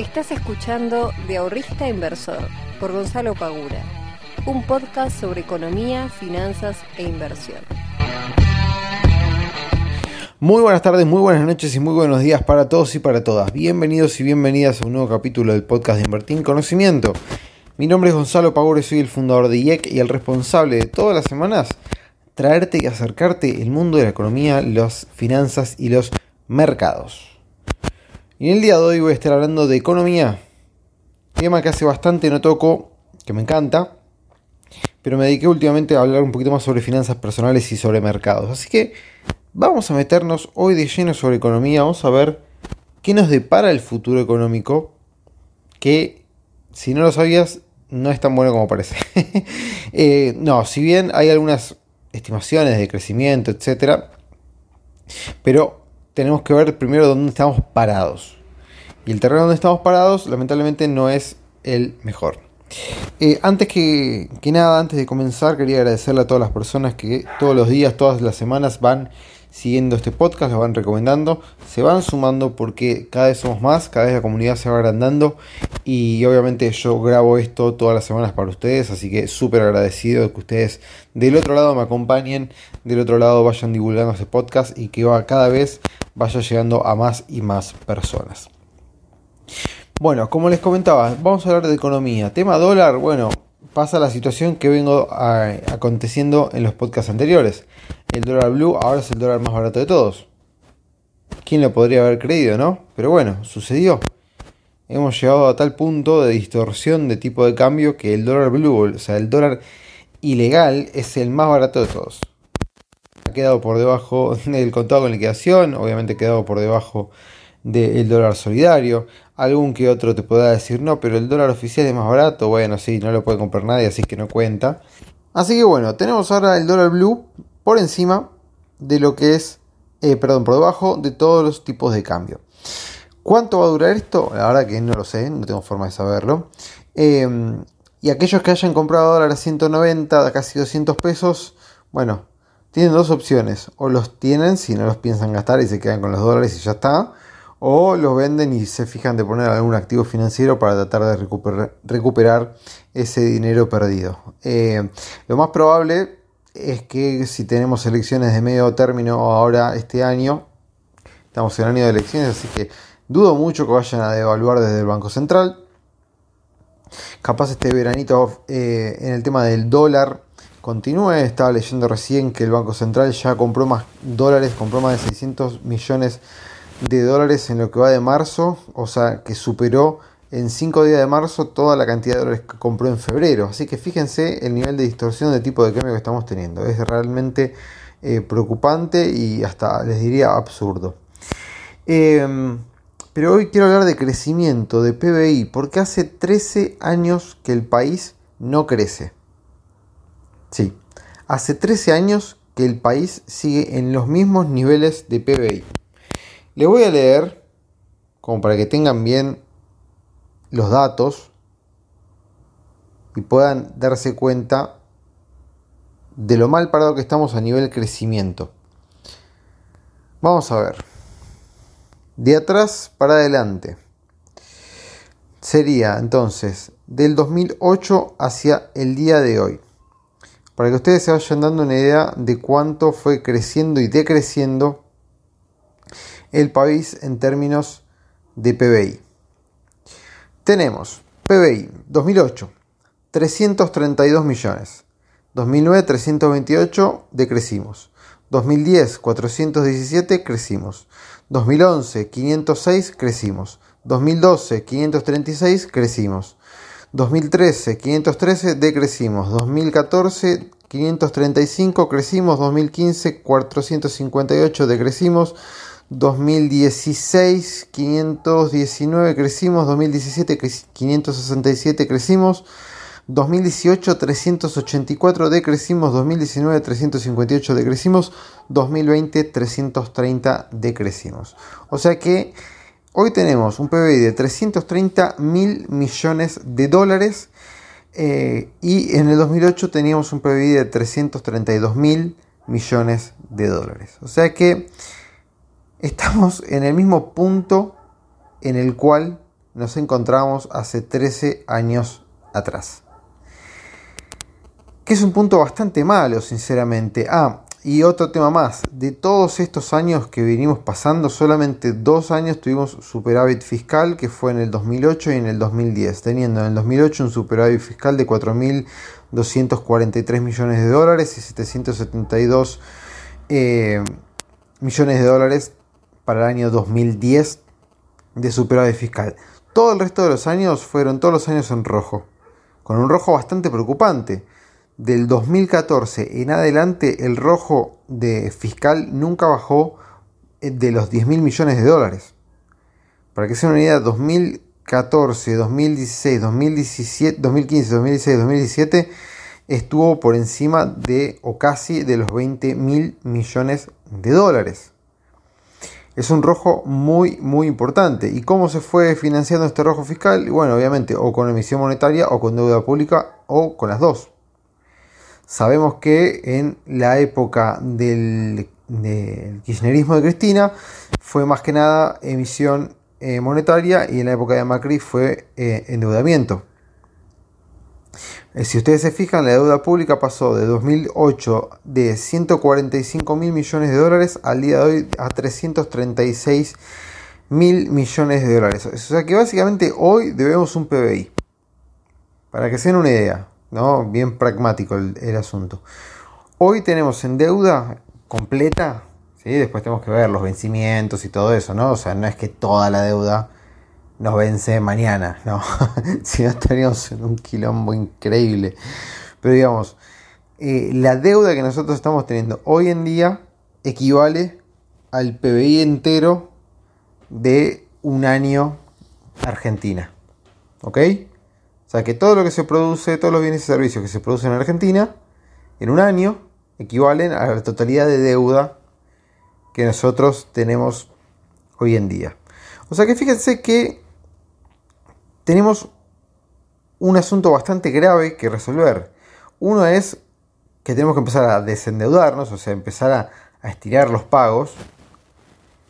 Estás escuchando De Ahorrista Inversor por Gonzalo Pagura, un podcast sobre economía, finanzas e inversión. Muy buenas tardes, muy buenas noches y muy buenos días para todos y para todas. Bienvenidos y bienvenidas a un nuevo capítulo del podcast de Invertir en Conocimiento. Mi nombre es Gonzalo Pagura y soy el fundador de IEC y el responsable de todas las semanas traerte y acercarte el mundo de la economía, las finanzas y los mercados. Y en el día de hoy voy a estar hablando de economía, tema que hace bastante no toco, que me encanta, pero me dediqué últimamente a hablar un poquito más sobre finanzas personales y sobre mercados. Así que vamos a meternos hoy de lleno sobre economía, vamos a ver qué nos depara el futuro económico, que si no lo sabías no es tan bueno como parece. Eh, no, si bien hay algunas estimaciones de crecimiento, etcétera, pero tenemos que ver primero dónde estamos parados. Y el terreno donde estamos parados, lamentablemente, no es el mejor. Eh, antes que, que, nada, antes de comenzar, quería agradecerle a todas las personas que todos los días, todas las semanas van siguiendo este podcast, lo van recomendando, se van sumando porque cada vez somos más, cada vez la comunidad se va agrandando y obviamente yo grabo esto todas las semanas para ustedes, así que súper agradecido de que ustedes del otro lado me acompañen, del otro lado vayan divulgando este podcast y que va, cada vez vaya llegando a más y más personas. Bueno, como les comentaba, vamos a hablar de economía. Tema dólar, bueno, pasa la situación que vengo aconteciendo en los podcasts anteriores. El dólar blue ahora es el dólar más barato de todos. ¿Quién lo podría haber creído, no? Pero bueno, sucedió. Hemos llegado a tal punto de distorsión de tipo de cambio que el dólar blue, o sea, el dólar ilegal, es el más barato de todos. Quedado por debajo del contado con liquidación, obviamente quedado por debajo del dólar solidario. Algún que otro te pueda decir, no, pero el dólar oficial es más barato. Bueno, sí, no lo puede comprar nadie, así que no cuenta. Así que bueno, tenemos ahora el dólar blue por encima de lo que es, eh, perdón, por debajo de todos los tipos de cambio. ¿Cuánto va a durar esto? La verdad que no lo sé, no tengo forma de saberlo. Em, y aquellos que hayan comprado dólares a 190, a casi 200 pesos, bueno, tienen dos opciones. O los tienen si no los piensan gastar y se quedan con los dólares y ya está. O los venden y se fijan de poner algún activo financiero para tratar de recuperar, ese dinero perdido. Eh, lo más probable es que si tenemos elecciones de medio término ahora este año, estamos en año de elecciones, así que dudo mucho que vayan a devaluar desde el Banco Central. Capaz este veranito eh, en el tema del dólar continúe. Estaba leyendo recién que el Banco Central ya compró más dólares, compró más de 600 millones de dólares en lo que va de marzo, o sea que superó en 5 días de marzo toda la cantidad de dólares que compró en febrero. Así que fíjense el nivel de distorsión de tipo de cambio que estamos teniendo. Es realmente eh, preocupante y hasta les diría absurdo. Em, pero hoy quiero hablar de crecimiento, de PBI, porque hace 13 años que el país no crece. Sí, hace 13 años que el país sigue en los mismos niveles de PBI. Le voy a leer, como para que tengan bien los datos y puedan darse cuenta de lo mal parado que estamos a nivel crecimiento. Vamos a ver. De atrás para adelante. Sería entonces del 2008 hacia el día de hoy. Para que ustedes se vayan dando una idea de cuánto fue creciendo y decreciendo el país en términos de PBI. Tenemos PBI 2008, 332 millones. 2009, 328, decrecimos. 2010, 417, crecimos. 2011, 506, crecimos. 2012, 536, crecimos. 2013, 513, decrecimos. 2014, 535, crecimos. 2015, 458, decrecimos. 2016 519 crecimos, 2017 567 crecimos, 2018 384 decrecimos, 2019 358 decrecimos, 2020 330 decrecimos. O sea que hoy tenemos un PBI de 330 mil millones de dólares eh, y en el 2008 teníamos un PBI de 332 mil millones de dólares. O sea que estamos en el mismo punto en el cual nos encontramos hace 13 años atrás. Que es un punto bastante malo, sinceramente. Ah, y otro tema más, de todos estos años que venimos pasando, solamente dos años tuvimos superávit fiscal, que fue en el 2008 y en el 2010, teniendo en el 2008 un superávit fiscal de 4.243 millones de dólares y 772 eh, millones de dólares para el año 2010 de superávit fiscal. Todo el resto de los años fueron todos los años en rojo, con un rojo bastante preocupante del 2014 en adelante el rojo de fiscal nunca bajó eh, de los 10 mil millones de dólares. Para que sea una idea, 2014, 2016, 2017, 2015, 2016, 2017 estuvo por encima de o casi de los 20 mil millones de dólares. Es un rojo muy, muy importante. ¿Y cómo se fue financiando este rojo fiscal? Bueno, obviamente, o con emisión monetaria, o con deuda pública, o con las dos. Sabemos que en la época del, kirchnerismo de Cristina fue más que nada emisión eh, monetaria y en la época de Macri fue eh, endeudamiento. Eh, si ustedes se fijan, la deuda pública pasó de 2008 de 145 mil millones de dólares al día de hoy a 336 mil millones de dólares. O sea que básicamente hoy debemos un PBI. Para que se den una idea. ¿No? Bien pragmático el, asunto. Hoy tenemos en deuda completa, ¿sí? Después tenemos que ver los vencimientos y todo eso, ¿no? O sea, no es que toda la deuda nos vence mañana, ¿no? si no estaríamos en un quilombo increíble. Pero digamos, eh, la deuda que nosotros estamos teniendo hoy en día equivale al PBI entero de un año Argentina. ¿Ok? O sea que todo lo que se produce, todos los bienes y servicios que se producen en Argentina, en un año, equivalen a la totalidad de deuda que nosotros tenemos hoy en día. O sea que fíjense que tenemos un asunto bastante grave que resolver. Uno es que tenemos que empezar a desendeudarnos, o sea, empezar a, a estirar los pagos.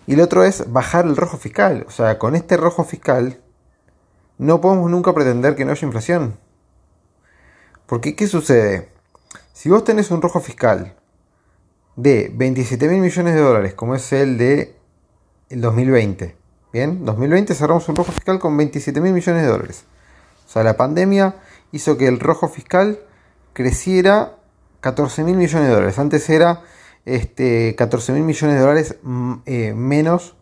Y el otro es bajar el rojo fiscal. O sea, con este rojo fiscal no podemos nunca pretender que no haya inflación. Porque, ¿qué sucede? Si vos tenés un rojo fiscal de 27 mil millones de dólares, como es el de el 2020, ¿bien? 2020 cerramos un rojo fiscal con 27 mil millones de dólares. O sea, la pandemia hizo que el rojo fiscal creciera 14 mil millones de dólares. Antes era este, 14 mil millones de dólares mm, eh, menos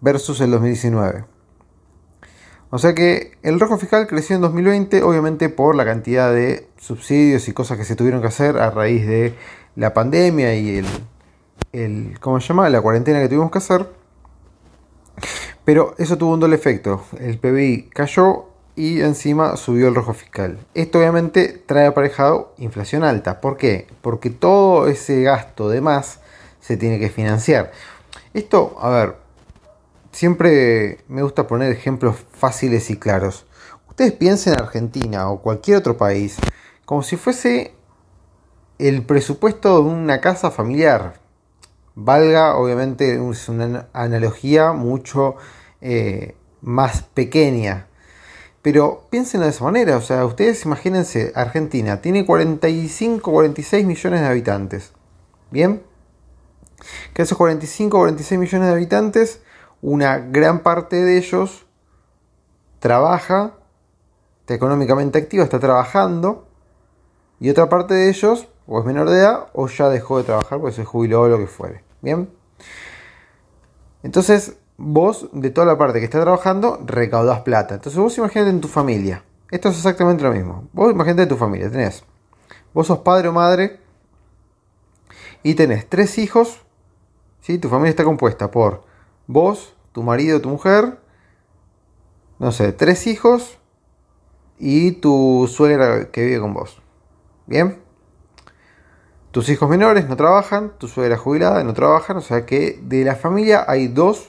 versus el 2019. O sea que el rojo fiscal creció en 2020, obviamente por la cantidad de subsidios y cosas que se tuvieron que hacer a raíz de la pandemia y el, el ¿cómo se llama? La cuarentena que tuvimos que hacer. Pero eso tuvo un doble efecto. El PBI cayó y encima subió el rojo fiscal. Esto obviamente trae aparejado inflación alta. ¿Por qué? Porque todo ese gasto de más se tiene que financiar. Esto, a ver, Siempre me gusta poner ejemplos fáciles y claros. Ustedes piensen en Argentina o cualquier otro país como si fuese el presupuesto de una casa familiar. Valga, obviamente, es una analogía mucho eh, más pequeña. Pero piensen de esa manera, o sea, ustedes imagínense, Argentina tiene 45, 46 millones de habitantes. ¿Bien? Que esos 45, 46 millones de habitantes una gran parte de ellos trabaja, está económicamente activa, está trabajando, y otra parte de ellos o es menor de edad o ya dejó de trabajar porque se jubiló o lo que fuere. Bien. Entonces, vos de toda la parte que está trabajando recaudás plata. Entonces, vos imagínate en tu familia. Esto es exactamente lo mismo. Vos imagínate en tu familia. Tenés, vos sos padre o madre y tenés tres hijos. ¿sí? Tu familia está compuesta por vos, tu marido, tu mujer, no sé, tres hijos y tu suegra que vive con vos. ¿Bien? Tus hijos menores no trabajan, tu suegra jubilada no trabajan, o sea que de la familia hay dos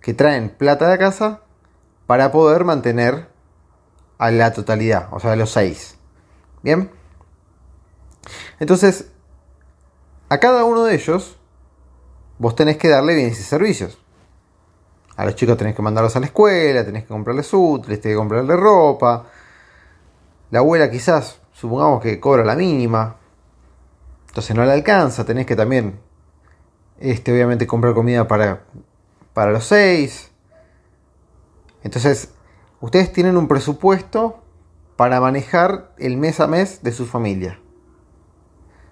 que traen plata de casa para poder mantener a la totalidad, o sea, a los seis. ¿Bien? Entonces, a cada uno de ellos vos tenés que darle bienes y servicios. A los chicos tenés que mandarlos a la escuela, tenés que comprarles útiles, tenés que comprarles ropa. La abuela quizás, supongamos que cobra la mínima. Entonces no le alcanza, tenés que también, este, obviamente, comprar comida para, para los seis. Entonces, ustedes tienen un presupuesto para manejar el mes a mes de su familia.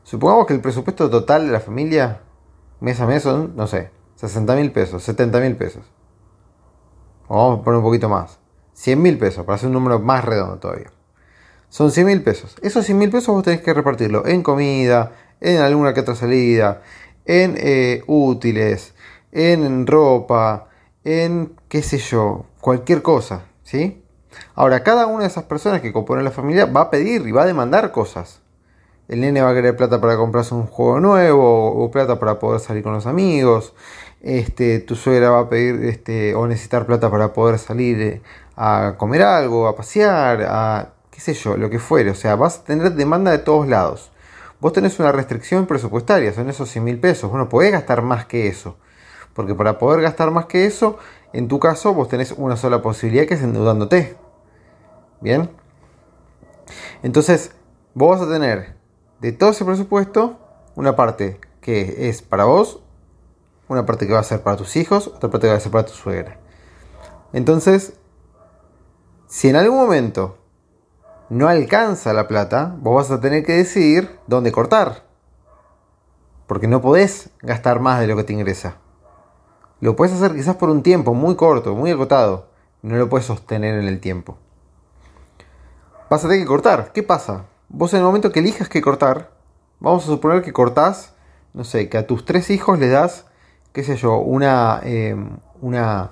Supongamos que el presupuesto total de la familia mes a mes son, no sé, 60 mil pesos, 70 mil pesos. Vamos a poner un poquito más. 100 mil pesos, para hacer un número más redondo todavía. Son 100 mil pesos. Esos 100 mil pesos vos tenés que repartirlo en comida, en alguna que otra salida, en eh, útiles, en ropa, en qué sé yo, cualquier cosa, ¿sí? Ahora, cada una de esas personas que componen la familia va a pedir y va a demandar cosas. El nene va a querer plata para comprarse un juego nuevo o plata para poder salir con los amigos. Este, tu suegra va a pedir este, o necesitar plata para poder salir eh, a comer algo, a pasear, a qué sé yo, lo que fuere. O sea, vas a tener demanda de todos lados. Vos tenés una restricción presupuestaria, son esos 100 mil pesos. Bueno, podés gastar más que eso. Porque para poder gastar más que eso, en tu caso, vos tenés una sola posibilidad que es endeudándote. Bien. Entonces, vos vas a tener de todo ese presupuesto, una parte que es para vos, una parte que va a ser para tus hijos, otra parte que va a ser para tu suegra. Entonces, si en algún momento no alcanza la plata, vos vas a tener que decidir dónde cortar. Porque no podés gastar más de lo que te ingresa. Lo puedes hacer quizás por un tiempo muy corto, muy agotado. No lo puedes sostener en el tiempo. Vas a tener que cortar. ¿Qué pasa? Vos en el momento que elijas que cortar, vamos a suponer que cortás, no sé, que a tus tres hijos le das, qué sé yo, una, em, una,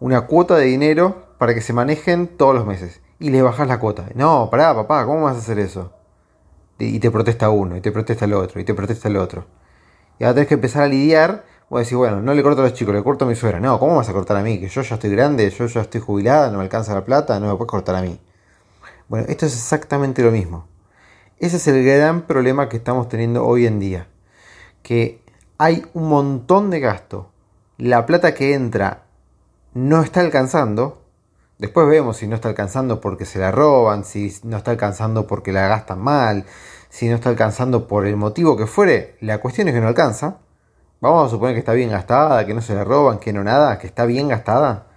una cuota de dinero para que se manejen todos los meses. Y le bajas la cuota. No, pará, papá, ¿cómo vas a hacer eso? Y te protesta uno, y te protesta el otro, y te protesta el otro. Y ahora tenés que empezar a lidiar. Voy a decir, bueno, no le corto a los chicos, le corto a mi suegra. No, ¿cómo vas a cortar a mí? Que yo ya estoy grande, yo ya estoy jubilada, no me alcanza la plata, no me puedes cortar a mí. Bueno, esto es exactamente lo mismo. Ese es el gran problema que estamos teniendo hoy en día. Que hay un montón de gasto. La plata que entra no está alcanzando. Después vemos si no está alcanzando porque se la roban, si no está alcanzando porque la gastan mal, si no está alcanzando por el motivo que fuere. La cuestión es que no alcanza. Vamos a suponer que está bien gastada, que no se la roban, que no nada, que está bien gastada.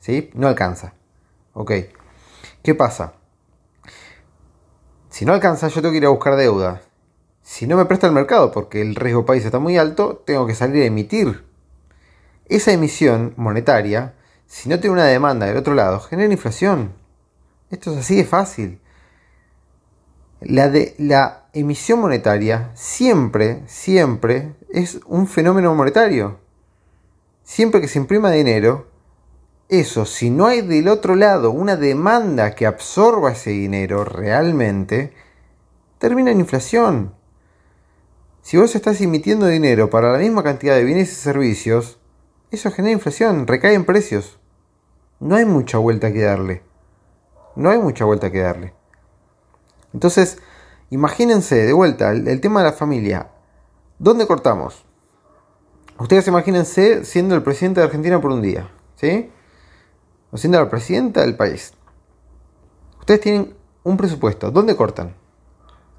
¿Sí? No alcanza. Ok. ¿Qué pasa? Si no alcanza, yo tengo que ir a buscar deuda. Si no me presta el mercado porque el riesgo país está muy alto, tengo que salir a emitir. Esa emisión monetaria, si no tiene una demanda del otro lado, genera inflación. Esto es así de fácil. La, de, la emisión monetaria siempre, siempre es un fenómeno monetario. Siempre que se imprima dinero, eso, si no hay del otro lado una demanda que absorba ese dinero realmente, termina en inflación. Si vos estás emitiendo dinero para la misma cantidad de bienes y servicios, eso genera inflación, recae en precios. No hay mucha vuelta que darle. No hay mucha vuelta que darle. Entonces, imagínense de vuelta el, el tema de la familia. ¿Dónde cortamos? Ustedes imagínense siendo el presidente de Argentina por un día. ¿Sí? o siendo la presidenta del país. Ustedes tienen un presupuesto. ¿Dónde cortan?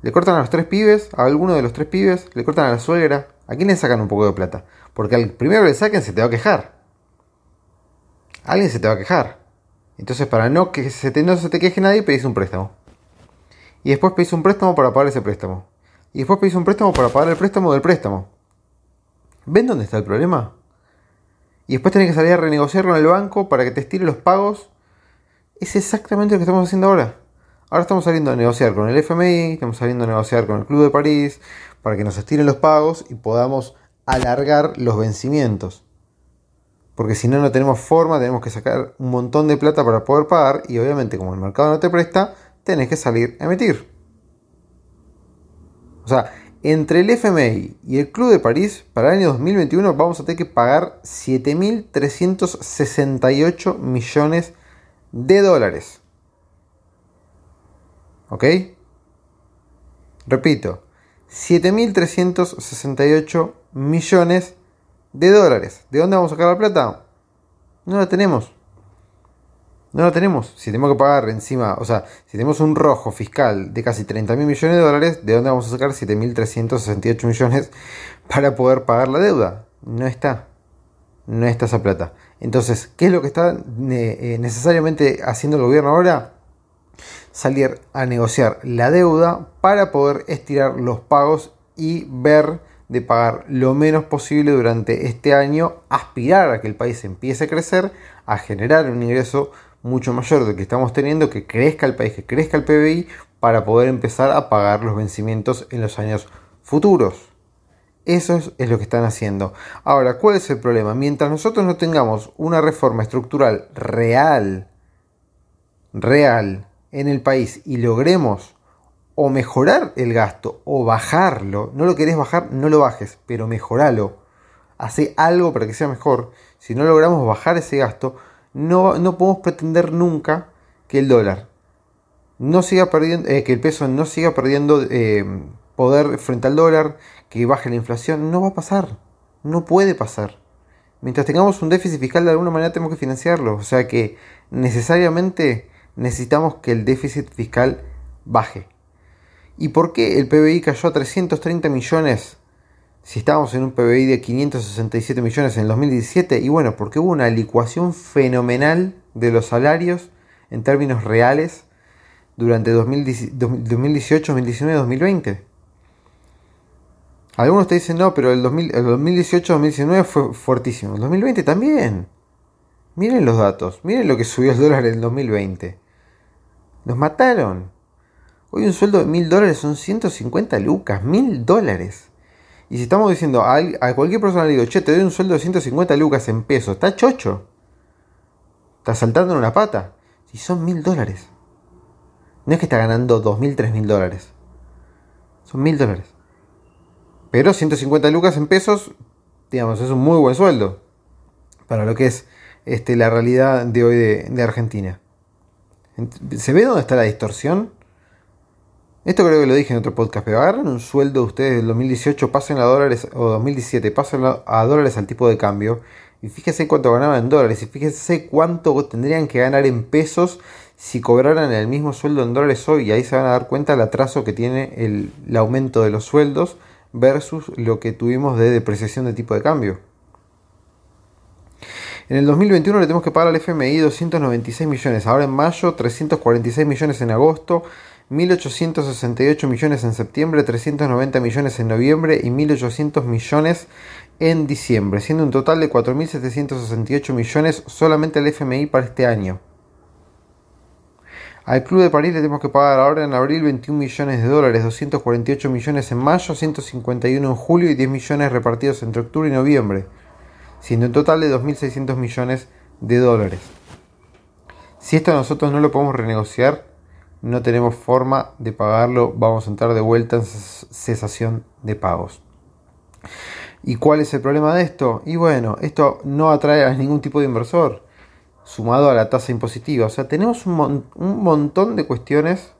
¿Le cortan a los tres pibes? ¿A alguno de los tres pibes? ¿Le cortan a la suegra? ¿A quién le sacan un poco de plata? Porque al primero que le saquen se te va a quejar. Alguien se te va a quejar. Entonces, para no que se te, no se te queje nadie, pedís un préstamo. Y después pedís un préstamo para pagar ese préstamo. Y después pedís un préstamo para pagar el préstamo del préstamo. ¿Ven dónde está el problema? y después tenés que salir a renegociar con el banco para que te estire los pagos. Es exactamente lo que estamos haciendo ahora. Ahora estamos saliendo a negociar con el FMI, estamos saliendo a negociar con el Club de París para que nos estiren los pagos y podamos alargar los vencimientos. Porque si no, no tenemos forma, tenemos que sacar un montón de plata para poder pagar y obviamente como el mercado no te presta, tenés que salir a emitir. O sea, entre el FMI y el Club de París, para el año 2021 vamos a tener que pagar 7.368 millones de dólares. ¿Ok? Repito, 7.368 millones de dólares. ¿De dónde vamos a sacar la plata? No la tenemos. No la tenemos. Si tenemos que pagar encima, o sea, si tenemos un rojo fiscal de casi 30 mil millones de dólares, ¿de dónde vamos a sacar 7.368 millones para poder pagar la deuda? No está. No está esa plata. Entonces, ¿qué es lo que está eh, necesariamente haciendo el gobierno ahora? Salir a negociar la deuda para poder estirar los pagos y ver de pagar lo menos posible durante este año, aspirar a que el país empiece a crecer, a generar un ingreso mucho mayor del que estamos teniendo, que crezca el país, que crezca el PBI, para poder empezar a pagar los vencimientos en los años futuros. Eso es, lo que están haciendo. Ahora, ¿cuál es el problema? Mientras nosotros no tengamos una reforma estructural real, real en el país y logremos o mejorar el gasto o bajarlo, no lo querés bajar, no lo bajes, pero mejoralo. Hace algo para que sea mejor. Si no logramos bajar ese gasto, no, no podemos pretender nunca que el dólar no siga perdiendo, eh, que el peso no siga perdiendo eh, poder frente al dólar, que baje la inflación. No va a pasar. No puede pasar. Mientras tengamos un déficit fiscal de alguna manera tenemos que financiarlo. O sea que necesariamente necesitamos que el déficit fiscal baje. ¿Y por qué el PBI cayó a 330 millones si estábamos en un PBI de 567 millones en el 2017? Y bueno, porque hubo una licuación fenomenal de los salarios en términos reales durante 2018, 2019 2020. Algunos te dicen, no, pero el, 2018-2019 fue fuertísimo. El 2020 también. Miren los datos. Miren lo que subió el dólar en el 2020. Nos mataron. Hoy un sueldo de mil dólares son 150 lucas. Mil dólares. Y si estamos diciendo a, cualquier persona le digo, che, te doy un sueldo de 150 lucas en pesos. Está chocho. Está saltando en una pata. Si son mil dólares. No es que está ganando dos mil, tres mil dólares. Son mil dólares. Pero 150 lucas en pesos, digamos, es un muy buen sueldo para lo que es este, la realidad de hoy de, Argentina. ¿Se ve dónde está la distorsión? Esto creo que lo dije en otro podcast, pero agarran un sueldo ustedes del 2018, pasen a dólares, o 2017, pasen a dólares al tipo de cambio, y fíjense cuánto ganaban en dólares, y fíjense cuánto tendrían que ganar en pesos si cobraran el mismo sueldo en dólares hoy, y ahí se van a dar cuenta el atraso que tiene el aumento de los sueldos versus lo que tuvimos de depreciación de tipo de cambio. En el 2021 le tenemos que pagar al FMI 296 millones, ahora en mayo 346 millones en agosto, 1.868 millones en septiembre, 390 millones en noviembre y 1.800 millones en diciembre, siendo un total de 4.768 millones solamente al FMI para este año. Al Club de París le tenemos que pagar ahora en abril 21 millones de dólares, 248 millones en mayo, 151 en julio y 10 millones repartidos entre octubre y noviembre, siendo un total de 2.600 millones de dólares. Si esto nosotros no lo podemos renegociar, no tenemos forma de pagarlo, vamos a entrar de vuelta en cesación de pagos. ¿Y cuál es el problema de esto? Y bueno, esto no atrae a ningún tipo de inversor sumado a la tasa impositiva. O sea, tenemos un, montón de cuestiones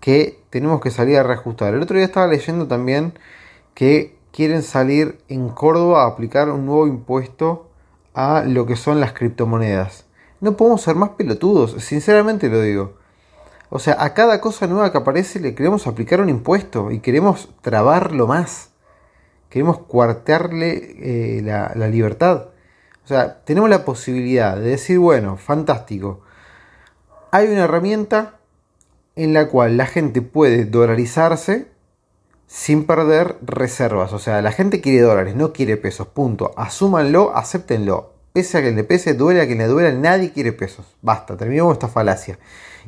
que tenemos que salir a reajustar. El otro día estaba leyendo también que quieren salir en Córdoba a aplicar un nuevo impuesto a lo que son las criptomonedas. No podemos ser más pelotudos, sinceramente lo digo. O sea, a cada cosa nueva que aparece le queremos aplicar un impuesto y queremos trabarlo más. Queremos cuartearle eh, la libertad. O sea, tenemos la posibilidad de decir, bueno, fantástico. Hay una herramienta en la cual la gente puede dolarizarse sin perder reservas. O sea, la gente quiere dólares, no quiere pesos. Punto. Asúmanlo, acéptenlo. Pese a que le pese, duele a quien le duele, nadie quiere pesos. Basta, terminemos esta falacia.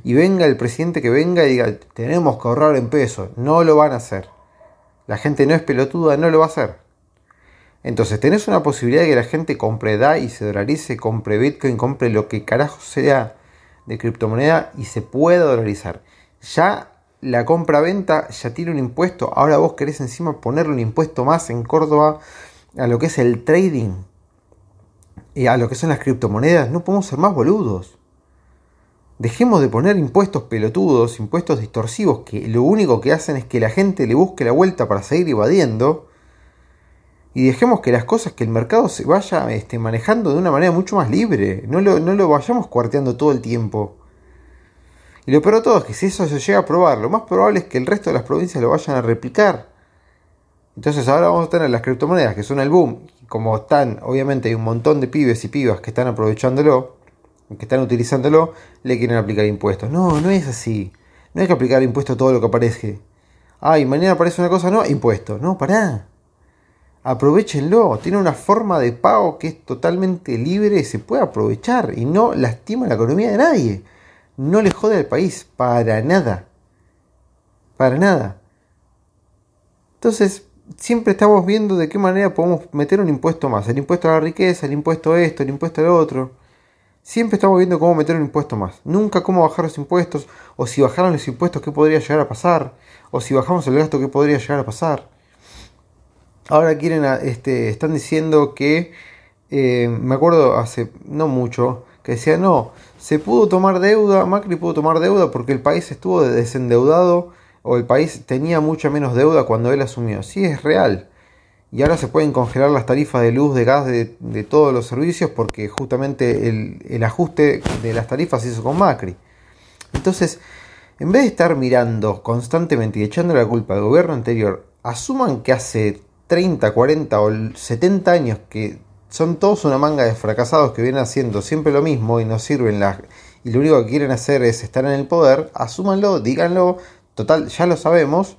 Y venga el presidente que venga y diga, tenemos que ahorrar en pesos. No lo van a hacer. La gente no es pelotuda, no lo va a hacer. Entonces tenés una posibilidad de que la gente compre DAI, se dolarice, compre Bitcoin, compre lo que carajo sea de criptomoneda y se pueda dolarizar. Ya la compra-venta ya tiene un impuesto, ahora vos querés encima ponerle un impuesto más en Córdoba a lo que es el trading y a lo que son las criptomonedas. No podemos ser más boludos. Dejemos de poner impuestos pelotudos, impuestos distorsivos, que lo único que hacen es que la gente le busque la vuelta para seguir evadiendo y dejemos que las cosas, que el mercado se vaya este, manejando de una manera mucho más libre. No lo, no lo vayamos cuarteando todo el tiempo. Y lo peor de todo es que si eso se llega a probar, lo más probable es que el resto de las provincias lo vayan a replicar. Entonces ahora vamos a tener las criptomonedas que son el boom. Como están, obviamente hay un montón de pibes y pibas que están aprovechándolo, que están utilizándolo, le quieren aplicar impuestos. No, no es así. No hay que aplicar impuestos a todo lo que aparece. Ay, mañana aparece una cosa, no, impuesto. No, pará aprovechenlo. Tiene una forma de pago que es totalmente libre y se puede aprovechar y no lastima la economía de nadie. No le jode al país para nada. Para nada. Entonces, siempre estamos viendo de qué manera podemos meter un impuesto más. El impuesto a la riqueza, el impuesto a esto, el impuesto al otro. Siempre estamos viendo cómo meter un impuesto más. Nunca cómo bajar los impuestos. O si bajaron los impuestos, qué podría llegar a pasar. O si bajamos el gasto, qué podría llegar a pasar. Ahora quieren, este, están diciendo que, eh, me acuerdo hace no mucho, que decía, no, se pudo tomar deuda, Macri pudo tomar deuda porque el país estuvo desendeudado o el país tenía mucha menos deuda cuando él asumió. Sí, es real. Y ahora se pueden congelar las tarifas de luz, de gas, de, todos los servicios porque justamente el, el ajuste de las tarifas se hizo con Macri. Entonces, en vez de estar mirando constantemente y echando la culpa al gobierno anterior, asuman que hace 30, 40 o 70 años que son todos una manga de fracasados que vienen haciendo siempre lo mismo y no sirven las y lo único que quieren hacer es estar en el poder, asúmanlo, díganlo, total, ya lo sabemos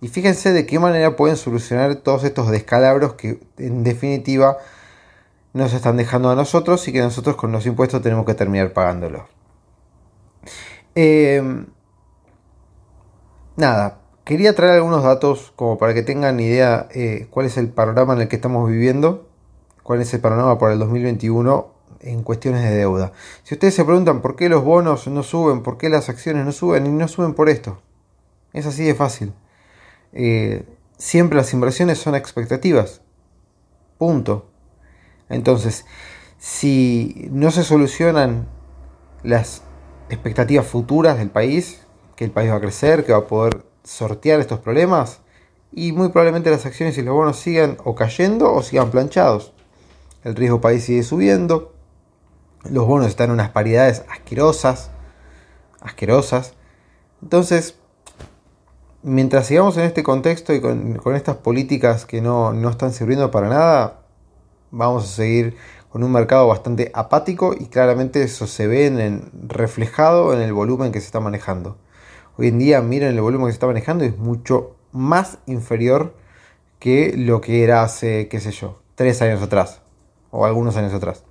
y fíjense de qué manera pueden solucionar todos estos descalabros que en definitiva nos están dejando a nosotros y que nosotros con los impuestos tenemos que terminar pagándolos. Eh, nada, Quería traer algunos datos como para que tengan idea eh, cuál es el panorama en el que estamos viviendo, cuál es el panorama para el 2021 en cuestiones de deuda. Si ustedes se preguntan por qué los bonos no suben, por qué las acciones no suben, y no suben por esto. Es así de fácil. Eh, siempre las inversiones son expectativas. Punto. Entonces, si no se solucionan las expectativas futuras del país, que el país va a crecer, que va a poder sortear estos problemas y muy probablemente las acciones y los bonos sigan o cayendo o sigan planchados. El riesgo país sigue subiendo, los bonos están en unas paridades asquerosas, asquerosas. Entonces, mientras sigamos en este contexto y con, estas políticas que no, no están sirviendo para nada, vamos a seguir con un mercado bastante apático y claramente eso se ve en reflejado en el volumen que se está manejando. Hoy en día, miren el volumen que se está manejando, es mucho más inferior que lo que era hace, qué sé yo, tres años atrás, o algunos años atrás.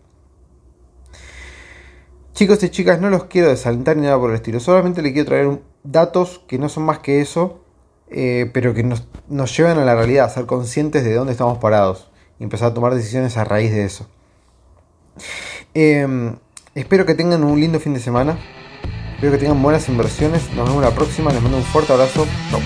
Chicos y chicas, no los quiero desalentar ni nada por el estilo, solamente les quiero traer datos que no son más que eso, eh, pero que nos, llevan a la realidad, a ser conscientes de dónde estamos parados y empezar a tomar decisiones a raíz de eso. Em, espero que tengan un lindo fin de semana. Espero que tengan buenas inversiones. Nos vemos la próxima. Les mando un fuerte abrazo. Chau.